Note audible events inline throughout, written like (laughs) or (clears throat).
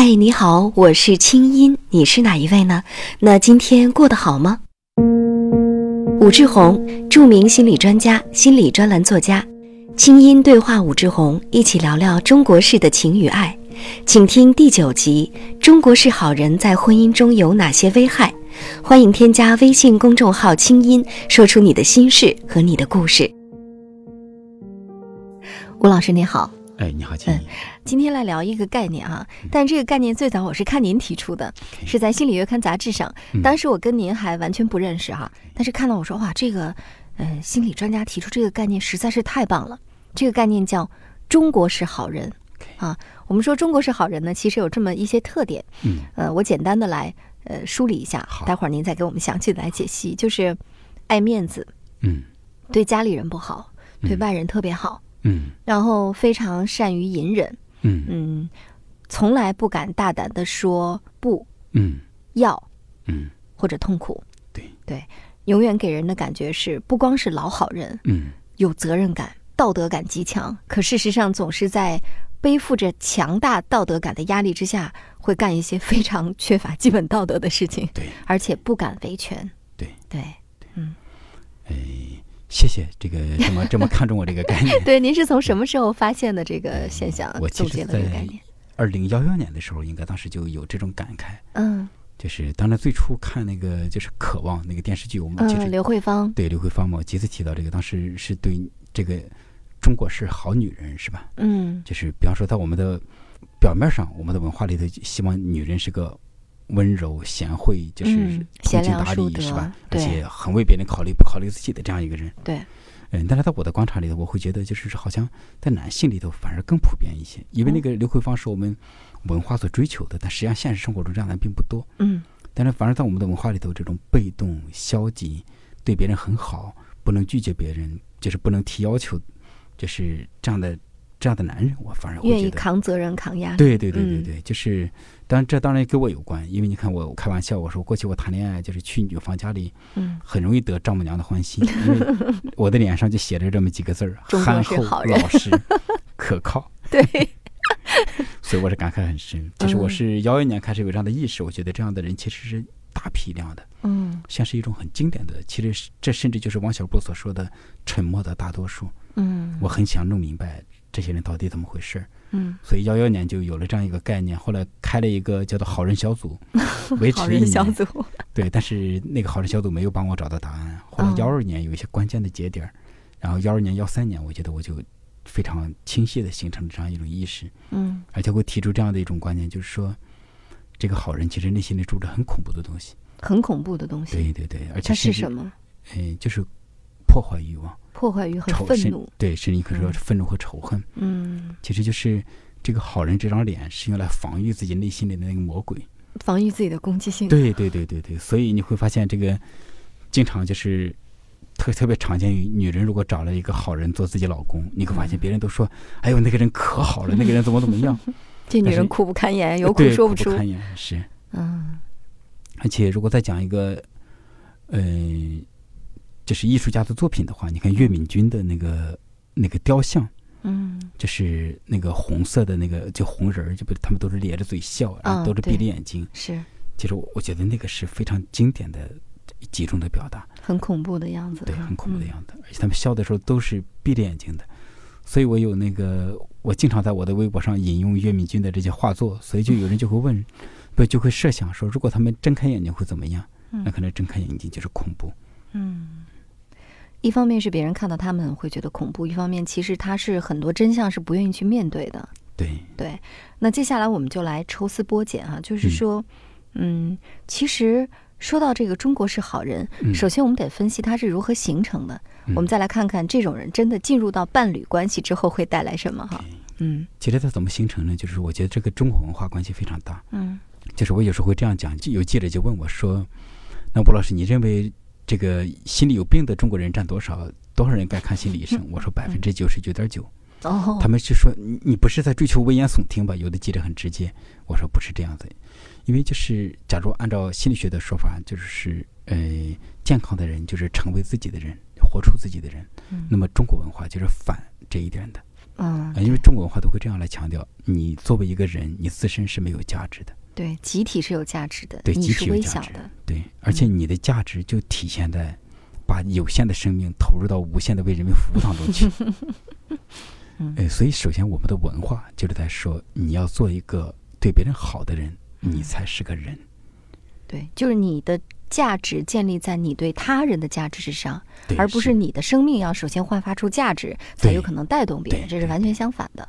嗨，你好，我是清音，你是哪一位呢？那今天过得好吗？武志红，著名心理专家、心理专栏作家，清音对话武志红，一起聊聊中国式的情与爱。请听第九集：中国式好人在婚姻中有哪些危害？欢迎添加微信公众号“清音”，说出你的心事和你的故事。吴老师你好，哎，你好，清音。今天来聊一个概念啊，但这个概念最早我是看您提出的，是在《心理月刊》杂志上。当时我跟您还完全不认识哈，但是看到我说哇，这个，呃，心理专家提出这个概念实在是太棒了。这个概念叫“中国式好人”啊。我们说中国式好人呢，其实有这么一些特点。嗯，呃，我简单的来呃梳理一下，待会儿您再给我们详细的来解析。就是爱面子，嗯，对家里人不好，对外人特别好，嗯，然后非常善于隐忍。嗯。嗯，从来不敢大胆的说不，嗯。要，嗯。或者痛苦，对。对，永远给人的感觉是不光是老好人，嗯。有责任感、道德感极强，可事实上总是在背负着强大道德感的压力之下，会干一些非常缺乏基本道德的事情，对，而且不敢维权，对。对，哎，谢谢这个这么这么 (laughs) 看重我这个概念。对，您是从什么时候发现的这个现象？我其实总结了这个概在念，二零幺幺年的时候，应该当时就有这种感慨，嗯就是当然最初看那个就是《渴望》那个电视剧，我们其嗯，实刘慧芳，对刘慧芳嘛，我几次提到这个，当时是对这个中国是好女人是吧？嗯就是比方说，在我们的表面上，我们的文化里头，希望女人是个温柔贤惠，就是嗯通情达理，是吧？而且很为别人考虑，不考虑自己的这样一个人。对，嗯，但是在我的观察里头，我会觉得就是好像在男性里头反而更普遍一些，因为那个刘慧芳是我们文化所追求的，但实际上现实生活中这样的并不多。嗯但是反而在我们的文化里头，这种被动、消极，对别人很好，不能拒绝别人，就是不能提要求，就是这样的这样的男人，我反而会愿意。扛责任、扛压力，对对对对嗯对，就是，当然这当然跟我有关，因为你看我开玩笑，我说过去我谈恋爱就是去女方家里，嗯很容易得丈母娘的欢心，(laughs) 因为我的脸上就写着这么几个字儿：(laughs) 憨厚、老实、(laughs) 可靠。对，所以我是感慨很深。其实我嗯是幺一年开始有这样的意识，我觉得这样的人其实是大批量的，嗯像是一种很经典的，其实这甚至就是王小波所说的沉默的大多数。嗯，我很想弄明白这些人到底怎么回事。嗯所以幺幺年就有了这样一个概念，后来开了一个叫做好人小组，(laughs) 维持了一小组，对，但是那个好人小组没有帮我找到答案。后来嗯幺二年有一些关键的节点儿，然后幺二年、幺三年，我觉得我就非常清晰的形成了这样一种意识，嗯而且会提出这样的一种观念，就是说，这个好人其实内心里住着很恐怖的东西。很恐怖的东西，对对对，而且它是什么？哎，就是破坏欲望、破坏欲和愤怒，对，甚至你可以说嗯是愤怒和仇恨。嗯，其实就是这个好人这张脸是用来防御自己内心里的那个魔鬼。防御自己的攻击性，对对对对对，所以你会发现这个经常就是特特别常见于女人如果找了一个好人做自己老公，你会发现别人都说：“哎呦，那个人可好了，那个人怎么怎么样。(laughs) 这女人苦不堪言，有苦”说不出，苦不堪言是。嗯而且如果再讲一个，呃，就是艺术家的作品的话，你看岳敏君的那个那个雕像。嗯就是那个红色的那个就红人儿，就不他们都是咧着嘴笑，然后啊都是闭着眼睛。是其实我我觉得那个是非常经典的集中的表达，很恐怖的样子，对，很恐怖的嗯样子。而且他们笑的时候都是闭着眼睛的，所以我有那个我经常在我的微博上引用岳敏君的这些画作，所以就有人就会问，不就会设想说，如果他们睁开眼睛会怎么样？那可能睁开眼睛就是恐怖。嗯。一方面是别人看到他们会觉得恐怖，一方面其实他是很多真相是不愿意去面对的。对，对，那接下来我们就来抽丝剥茧啊，就是嗯说，嗯，其实说到这个中国式好人，嗯首先我们得分析他是如何形成的，嗯我们再来看看这种人真的进入到伴侣关系之后会带来什么哈。嗯其实它怎么形成呢？就是我觉得这个中国文化关系非常大。嗯就是我有时候会这样讲，就有记者就问我说：“那吴老师，你认为这个心里有病的中国人占多少？多少人该看心理医生？” (laughs) 我说百分之九十九点九。哦，他们就说你你不是在追求危言耸听吧？有的记者很直接，我说不是这样子，因为就是假如按照心理学的说法，就是呃健康的人就是成为自己的人，活出自己的人。嗯那么中国文化就是反这一点的。嗯啊，因为中国文化都会这样来强调，你作为一个人，你自身是没有价值的，对，集体是有价值的，对，集你是体有价值微小的，，对，而且你的价值就体现在把有限的生命投入到无限的为人民服务当中去。(laughs) 嗯呃，所以首先我们的文化就是在说，你要做一个对别人好的人，你嗯才是个人。对，就是你的价值建立在你对他人的价值之上，而不是你的生命要首先焕发出价值，才有可能带动别人，对对这是完全相反的。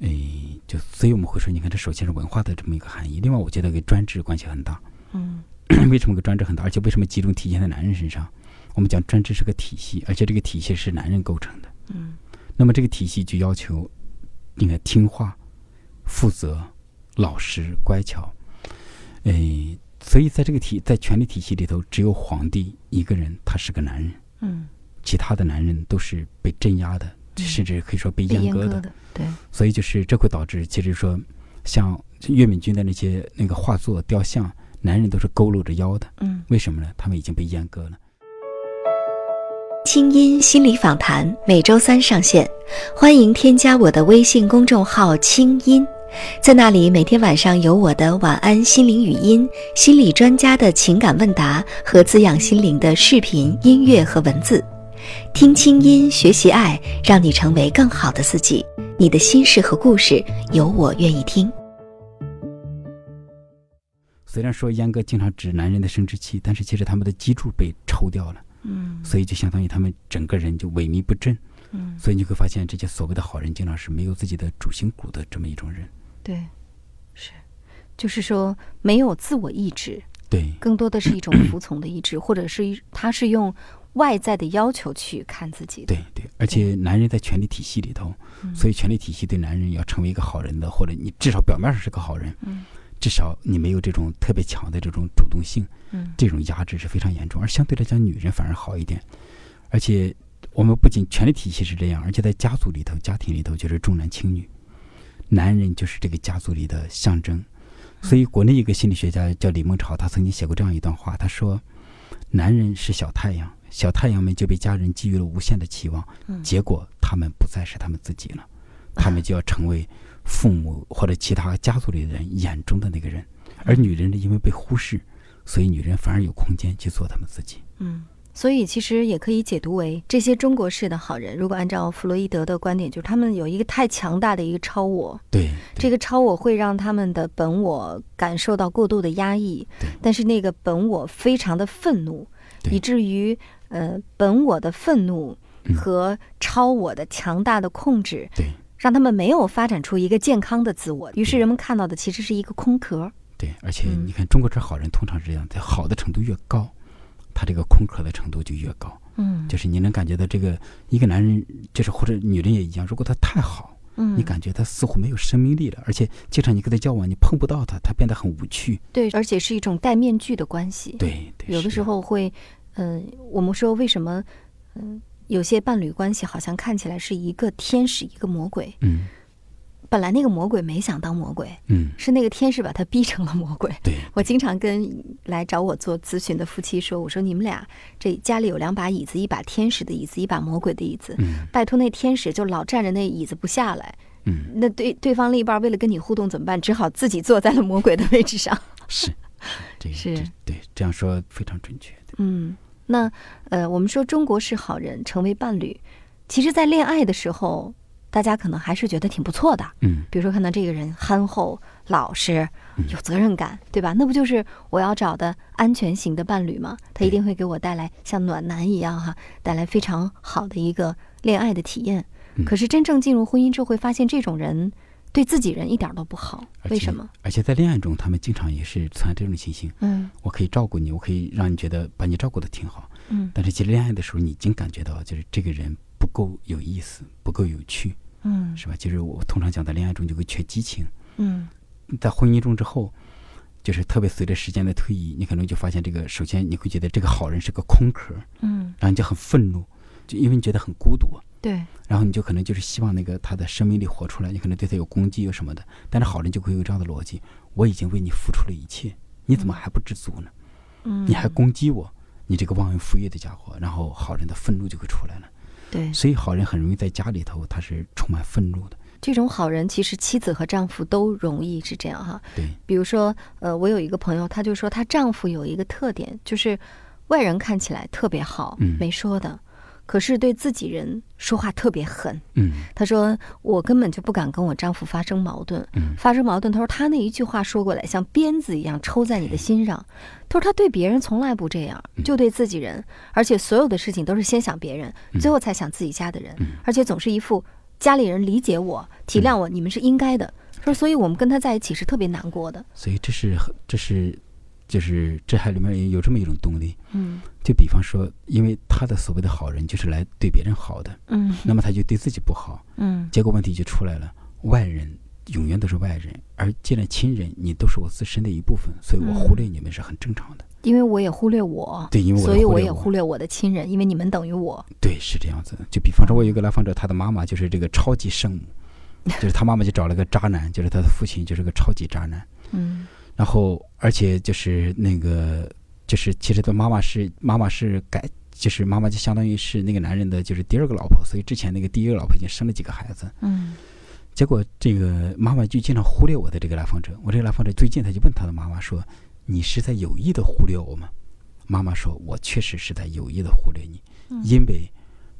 诶，就所以我们会说，你看，这首先是文化的这么一个含义。另外，我觉得跟专制关系很大。嗯 (clears throat) 为什么跟专制很大？而且为什么集中体现在男人身上？我们讲专制是个体系，而且这个体系是男人构成的。嗯那么这个体系就要求，你看听话、负责、老实、乖巧。诶，所以在这个体在权力体系里头，只有皇帝一个人他是个男人，嗯，其他的男人都是被镇压的，嗯甚至可以说被被阉割的。阉割的，对，所以就是这会导致，其实说像岳敏君的那些那个画作、雕像，男人都是佝偻着腰的，嗯为什么呢？他们已经被阉割了。清音心理访谈每周三上线，欢迎添加我的微信公众号“清音”，在那里每天晚上有我的晚安心灵语音、心理专家的情感问答和滋养心灵的视频、音乐和文字。听清音，学习爱，让你成为更好的自己。你的心事和故事，有我愿意听。虽然说阉割经常指男人的生殖器，但是其实他们的脊柱被抽掉了，嗯所以就相当于他们整个人就萎靡不振。嗯，所以你会发现，这些所谓的好人，经常是没有自己的主心骨的这么一种人。对，是，就是说没有自我意志，对，更多的是一种服从的意志，或者是一他是用外在的要求去看自己的。对对，而且男人在权力体系里头，嗯所以权力体系对男人要成为一个好人的，或者你至少表面上是个好人，嗯至少你没有这种特别强的这种主动性，嗯这种压制是非常严重。而相对来讲，女人反而好一点。而且我们不仅权力体系是这样，而且在家族里头、家庭里头就是重男轻女，男人就是这个家族里的象征。所以，国内一个心理学家叫李梦潮，他曾经写过这样一段话，他说：“男人是小太阳，小太阳们就被家人寄予了无限的期望，嗯结果他们不再是他们自己了，他们就要成为父母或者其他家族里的人眼中的那个人。而女人呢，因为被忽视，所以女人反而有空间去做他们自己。嗯，所以其实也可以解读为，这些中国式的好人，如果按照弗洛伊德的观点，就是他们有一个太强大的一个超我，对，这个超我会让他们的本我感受到过度的压抑，但是那个本我非常的愤怒，以至于呃本我的愤怒嗯和超我的强大的控制，对让他们没有发展出一个健康的自我，于是人们看到的其实是一个空壳。对，而且嗯你看，中国这好人通常是这样，在好的程度越高，他这个空壳的程度就越高。嗯就是你能感觉到这个一个男人，就是或者女人也一样，如果他太好，嗯，你感觉他似乎没有生命力了，而且经常你跟他交往，你碰不到他，他变得很无趣。对，而且是一种戴面具的关系。对对，有的时候会，嗯、我们说为什么，嗯、有些伴侣关系好像看起来是一个天使，一个魔鬼。嗯本来那个魔鬼没想当魔鬼，嗯，是那个天使把他逼成了魔鬼。对我经常跟来找我做咨询的夫妻说：“我说你们俩这家里有两把椅子，一把天使的椅子，一把魔鬼的椅子。嗯拜托那天使就老站着那椅子不下来，嗯那对对方另一半为了跟你互动怎么办？只好自己坐在了魔鬼的位置上。是，这个是这对这样说非常准确。对嗯，那呃，我们说中国式好人成为伴侣，其实，在恋爱的时候，大家可能还是觉得挺不错的。嗯比如说，看到这个人憨厚、老实嗯、有责任感，对吧？那不就是我要找的安全型的伴侣吗？他一定会给我带来像暖男一样哈，带来非常好的一个恋爱的体验。嗯可是真正进入婚姻之后，会发现这种人对自己人一点都不好。为什么？？而且在恋爱中，他们经常也是存在这种情形。嗯我可以照顾你，我可以让你觉得把你照顾的挺好，嗯但是其实恋爱的时候，你已经感觉到就是这个人不够有意思，不够有趣，嗯是吧？就是我通常讲，在恋爱中就会缺激情，嗯在婚姻中之后，就是特别随着时间的推移，你可能就发现这个，首先你会觉得这个好人是个空壳，嗯，然后你就很愤怒，就因为你觉得很孤独，对，然后你就可能就是希望那个他的生命力活出来，你可能对他有攻击有什么的，但是好人就会有这样的逻辑：我已经为你付出了一切，你怎么还不知足呢？嗯，你还攻击我，你这个忘恩负义的家伙，然后好人的愤怒就会出来了。对，所以好人很容易在家里头他是充满愤怒的。这种好人其实妻子和丈夫都容易是这样哈。对，比如说，呃，我有一个朋友，她就说她丈夫有一个特点，就是外人看起来特别好，嗯没说的，可是对自己人说话特别狠。嗯。她说我根本就不敢跟我丈夫发生矛盾，嗯。发生矛盾，她说他那一句话说过来像鞭子一样抽在你的心上。她说他对别人从来不这样，就对自己人，而且所有的事情都是先想别人，最后才想自己家的人，而且总是一副家里人理解我、体谅我，你们是应该的。说，所以我们跟他在一起是特别难过的。所以这是很这是就是这还里面有这么一种动力。嗯就比方说，因为他的所谓的好人就是来对别人好的，嗯那么他就对自己不好，嗯结果问题就出来了。外人永远都是外人，而见了亲人，你都是我自身的一部分，所以我忽略你们是很正常的。因为我也忽略我，对因为我也所以我也忽略我的亲人，因为你们等于我。对，是这样子。就比方说，我有一个来访者，他的妈妈就是这个超级圣母，就是他妈妈就找了个渣男，就是他的父亲就是个超级渣男。嗯然后，而且就是那个，就是其实他妈妈是妈妈是改，就是妈妈就相当于是那个男人的就是第二个老婆，所以之前那个第一个老婆已经生了几个孩子。嗯结果这个妈妈就经常忽略我的这个来访者。我这个来访者最近他就问他的妈妈说：“你是在有意的忽略我吗？”妈妈说：“我确实是在有意的忽略你，因为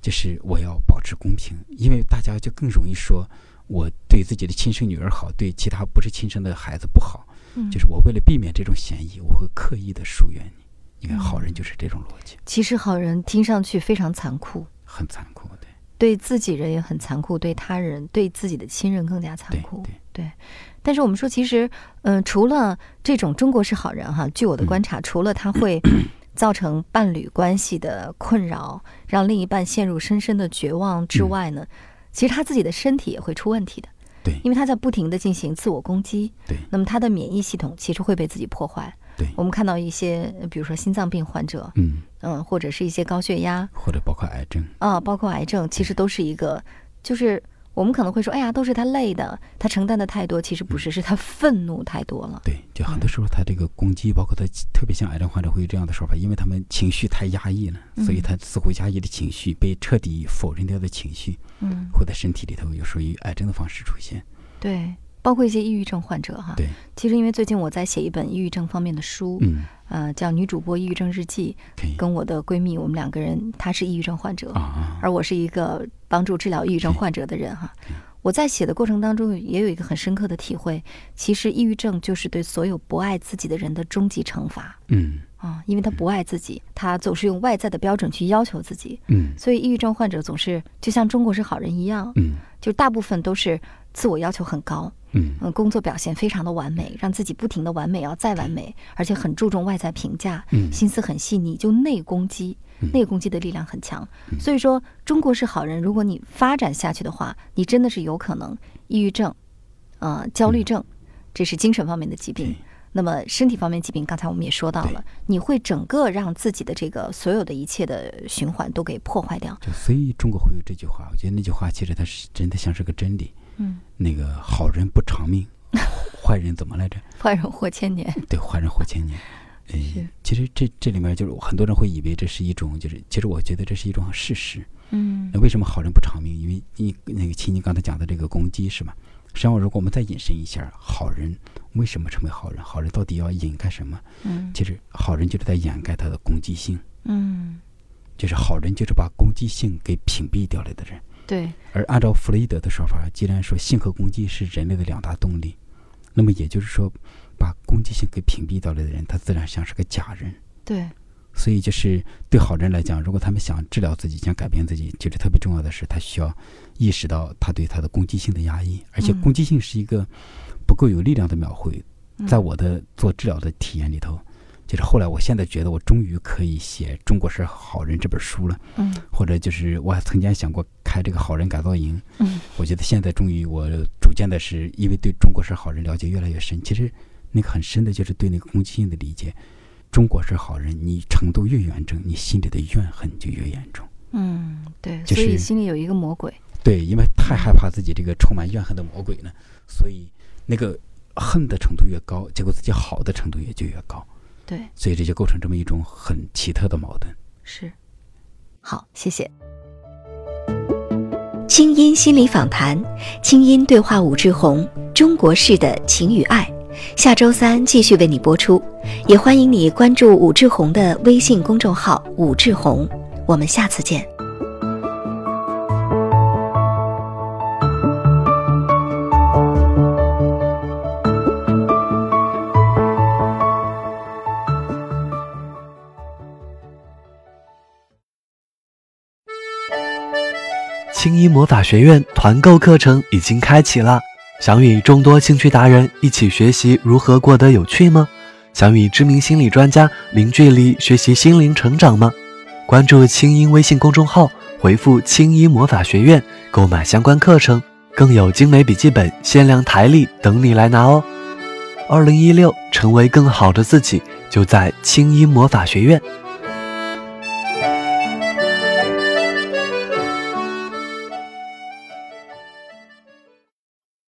就是我要保持公平，因为大家就更容易说我对自己的亲生女儿好，对其他不是亲生的孩子不好。嗯。就是我为了避免这种嫌疑，我会刻意的疏远你。你看，好人就是这种逻辑，其实好人听上去非常残酷，很残酷，对。对自己人也很残酷，对他人、对自己的亲人更加残对酷。对，但是我们说，其实，嗯、除了这种中国式好人哈，据我的观察，除了他会 (clears throat) 造成伴侣关系的困扰，让另一半陷入深深的绝望之外呢，其实他自己的身体也会出问题的，对。因为他在不停的进行自我攻击，对。那么他的免疫系统其实会被自己破坏。对，我们看到一些，呃比如说心脏病患者，嗯，嗯，或者是一些高血压或者包括癌症，啊，包括癌症，其实都是一个，就是我们可能会说，哎呀，都是他累的，他承担的太多，其实不是，是他愤怒太多了。对，就很多时候他这个攻击，包括他特别像癌症患者会有这样的说法，因为他们情绪太压抑了，所以他似乎压抑的情绪被彻底否认掉的情绪，嗯，会在身体里头有时候以癌症的方式出现。对，包括一些抑郁症患者哈。对，其实因为最近我在写一本抑郁症方面的书，嗯，呃，叫《女主播抑郁症日记》，跟我的闺蜜，我们两个人，她是抑郁症患者，啊，而我是一个帮助治疗抑郁症患者的人哈。我在写的过程当中也有一个很深刻的体会，其实抑郁症就是对所有不爱自己的人的终极惩罚。嗯。啊，因为他不爱自己，他总是用外在的标准去要求自己，嗯。所以抑郁症患者总是就像中国是好人一样，嗯。就大部分都是自我要求很高，嗯。嗯，工作表现非常的完美，让自己不停的完美，要再完美，而且很注重外在评价，嗯。心思很细腻，就内攻击，内攻击的力量很强。所以说，中国是好人，如果你发展下去的话，你真的是有可能抑郁症，呃，焦虑症，这是精神方面的疾病。对。那么身体方面疾病，刚才我们也说到了，你会整个让自己的这个所有的一切的循环都给破坏掉。就所以中国会有这句话，我觉得那句话其实它是真的像是个真理。嗯，那个好人不长命，(laughs) 坏人怎么来着？坏人活千年。对，坏人活千年。呃是，其实这这里面就是很多人会以为这是一种，就是其实我觉得这是一种事实。嗯那为什么好人不长命？因为你那个亲你刚才讲的这个攻击是吧？实际上，如果我们再引申一下，好人为什么成为好人？好人到底要掩盖什么？嗯其实好人就是在掩盖他的攻击性，嗯，就是好人就是把攻击性给屏蔽掉了的人。对，而按照弗洛伊德的说法，既然说性和攻击是人类的两大动力，那么也就是说，把攻击性给屏蔽掉了的人，他自然像是个假人。对，所以就是对好人来讲，如果他们想治疗自己、想改变自己，就是特别重要的是，他需要意识到他对他的攻击性的压抑，而且嗯。攻击性是一个不够有力量的描绘。嗯。在我的做治疗的体验里头，就是后来我现在觉得我终于可以写《中国式好人》这本书了，嗯或者就是我还曾经想过开这个好人改造营。嗯我觉得现在终于我逐渐的是因为对中国式好人了解越来越深，其实那个很深的就是对那个攻击性的理解。中国式好人，你程度越严重，你心里的怨恨就越严重。嗯，对，所以就是心里有一个魔鬼。对，因为太害怕自己这个充满怨恨的魔鬼了，所以那个恨的程度越高，结果自己好的程度也就越高，对，所以这就构成这么一种很奇特的矛盾。是。好，谢谢。清音心理访谈，清音对话武志红，中国式的情与爱。下周三继续为你播出，也欢迎你关注武志红的微信公众号“武志红”，我们下次见。青衣魔法学院团购课程已经开启了。想与众多兴趣达人一起学习如何过得有趣吗？想与知名心理专家零距离学习心灵成长吗？关注青音微信公众号，回复“青音魔法学院”购买相关课程，更有精美笔记本、限量台历等你来拿哦！二零一六，成为更好的自己，就在青音魔法学院。